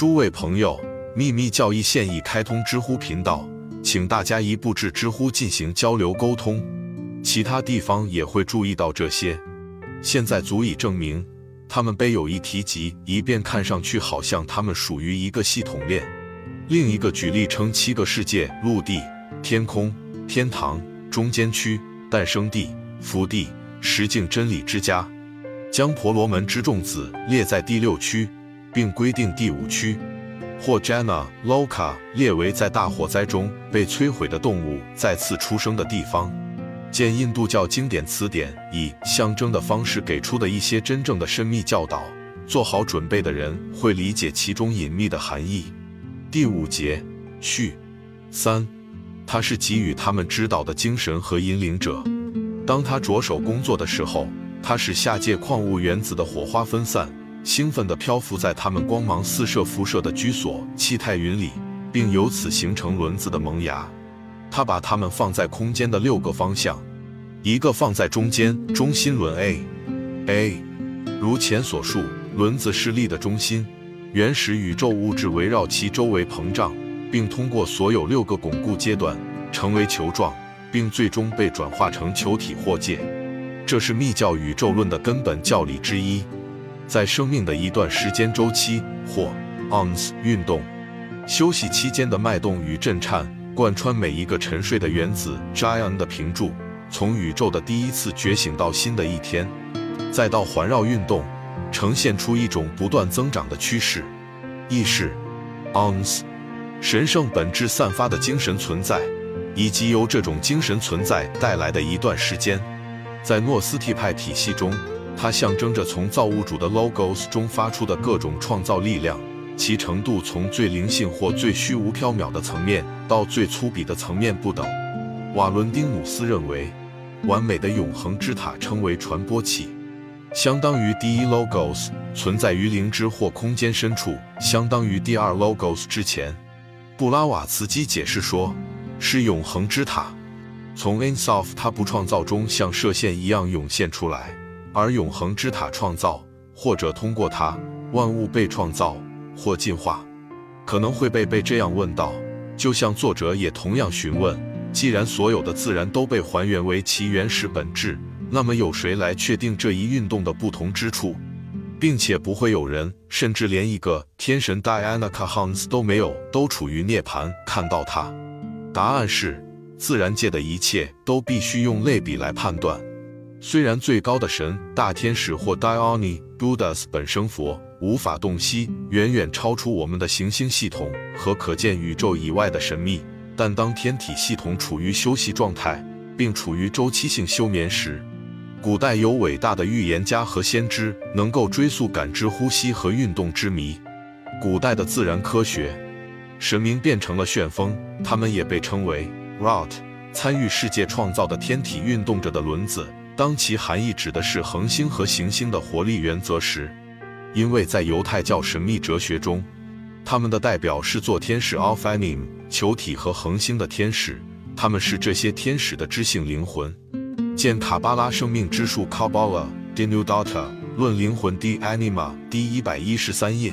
诸位朋友，秘密教义现已开通知乎频道，请大家一步至知乎进行交流沟通。其他地方也会注意到这些。现在足以证明，他们被有意提及，以便看上去好像他们属于一个系统链。另一个举例称七个世界：陆地、天空、天堂、中间区、诞生地、福地、实境真理之家，将婆罗门之众子列在第六区，并规定第五区，或 Jana Loka 列为在大火灾中被摧毁的动物再次出生的地方。见印度教经典词典以象征的方式给出的一些真正的深密教导，做好准备的人会理解其中隐秘的含义。第五节序三，他是给予他们指导的精神和引领者。当他着手工作的时候，他使下界矿物原子的火花分散，兴奋地漂浮在他们光芒四射辐射的居所气态云里，并由此形成轮子的萌芽。他把它们放在空间的六个方向，一个放在中间中心轮 A。A，如前所述，轮子是力的中心，原始宇宙物质围绕其周围膨胀，并通过所有六个巩固阶段成为球状，并最终被转化成球体或界。这是密教宇宙论的根本教理之一。在生命的一段时间周期或 ons 运动休息期间的脉动与震颤。贯穿每一个沉睡的原子 Giant 的屏柱，从宇宙的第一次觉醒到新的一天，再到环绕运动，呈现出一种不断增长的趋势。意识 Ons 神圣本质散发的精神存在，以及由这种精神存在带来的一段时间，在诺斯替派体系中，它象征着从造物主的 Logos 中发出的各种创造力量。其程度从最灵性或最虚无缥缈的层面到最粗鄙的层面不等。瓦伦丁努斯认为，完美的永恒之塔称为传播器，相当于第一 logos 存在于灵芝或空间深处，相当于第二 logos 之前。布拉瓦茨基解释说，是永恒之塔从 insof 它不创造中像射线一样涌现出来，而永恒之塔创造或者通过它，万物被创造。或进化，可能会被被这样问到，就像作者也同样询问：既然所有的自然都被还原为其原始本质，那么有谁来确定这一运动的不同之处，并且不会有人，甚至连一个天神 Diana Kahans 都没有，都处于涅槃看到它？答案是：自然界的一切都必须用类比来判断。虽然最高的神大天使或 Diony Buddhas 本生佛。无法洞悉远远超出我们的行星系统和可见宇宙以外的神秘，但当天体系统处于休息状态，并处于周期性休眠时，古代有伟大的预言家和先知能够追溯感知呼吸和运动之谜。古代的自然科学神明变成了旋风，他们也被称为 Rot，参与世界创造的天体运动着的轮子。当其含义指的是恒星和行星的活力原则时。因为在犹太教神秘哲学中，他们的代表是做天使 Alphanim 球体和恒星的天使，他们是这些天使的知性灵魂。见卡巴拉生命之树 Kabbalah Dinudata 论灵魂 D Anima 第一百一十三页。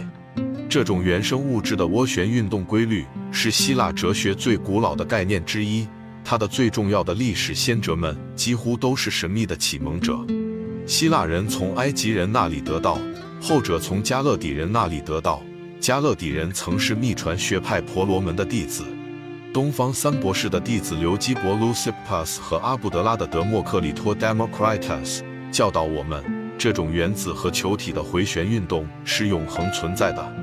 这种原生物质的涡旋运动规律是希腊哲学最古老的概念之一，他的最重要的历史先哲们几乎都是神秘的启蒙者。希腊人从埃及人那里得到。后者从加勒底人那里得到。加勒底人曾是秘传学派婆罗门的弟子。东方三博士的弟子刘基伯 Lucippus 和阿布德拉的德莫克里托 Democritus 教导我们，这种原子和球体的回旋运动是永恒存在的。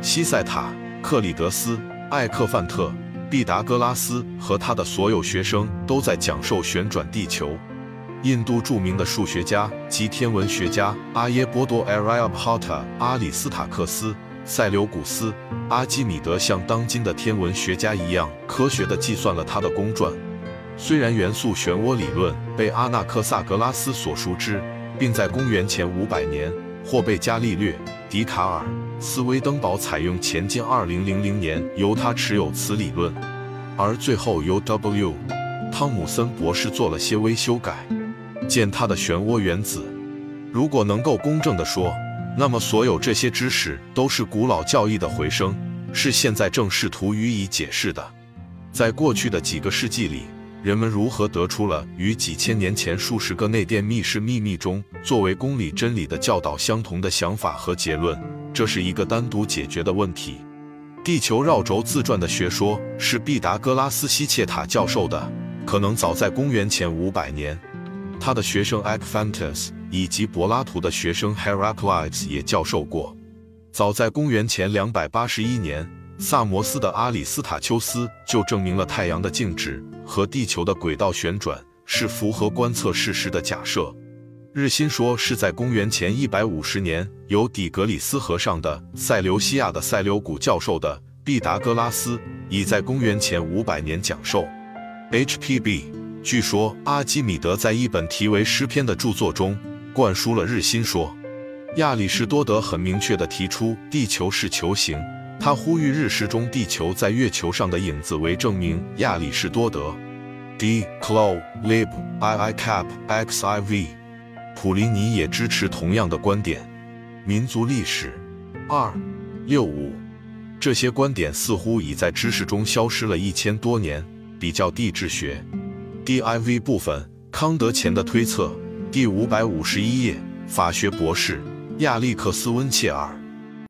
西塞塔、克里德斯、艾克范特、毕达哥拉斯和他的所有学生都在讲授旋转地球。印度著名的数学家及天文学家阿耶波多 （Aryabhata）、阿里斯塔克斯、塞琉古斯、阿基米德像当今的天文学家一样科学地计算了他的公转。虽然元素漩涡理论被阿纳克萨格拉斯所熟知，并在公元前五百年或被伽利略、笛卡尔、斯威登堡采用前进二零零零年由他持有此理论，而最后由 W. 汤姆森博士做了些微修改。见他的漩涡原子，如果能够公正地说，那么所有这些知识都是古老教义的回声，是现在正试图予以解释的。在过去的几个世纪里，人们如何得出了与几千年前数十个内殿密室秘密中作为公理真理的教导相同的想法和结论，这是一个单独解决的问题。地球绕轴自转的学说是毕达哥拉斯西切塔教授的，可能早在公元前五百年。他的学生 Epiphanes 以及柏拉图的学生 Heraclides 也教授过。早在公元前两百八十一年，萨摩斯的阿里斯塔丘斯就证明了太阳的静止和地球的轨道旋转是符合观测事实的假设。日心说是在公元前一百五十年由底格里斯河上的塞琉西亚的塞琉古教授的，毕达哥拉斯已在公元前五百年讲授。H.P.B. 据说阿基米德在一本题为《诗篇》的著作中灌输了日心说。亚里士多德很明确地提出地球是球形，他呼吁日食中地球在月球上的影子为证明。亚里士多德。D. Clo. Lib. I. I. Cap. X. I. V. 普林尼也支持同样的观点。民族历史二六五，这些观点似乎已在知识中消失了一千多年。比较地质学，div 部分，康德前的推测，第五百五十一页，法学博士亚历克斯温切尔。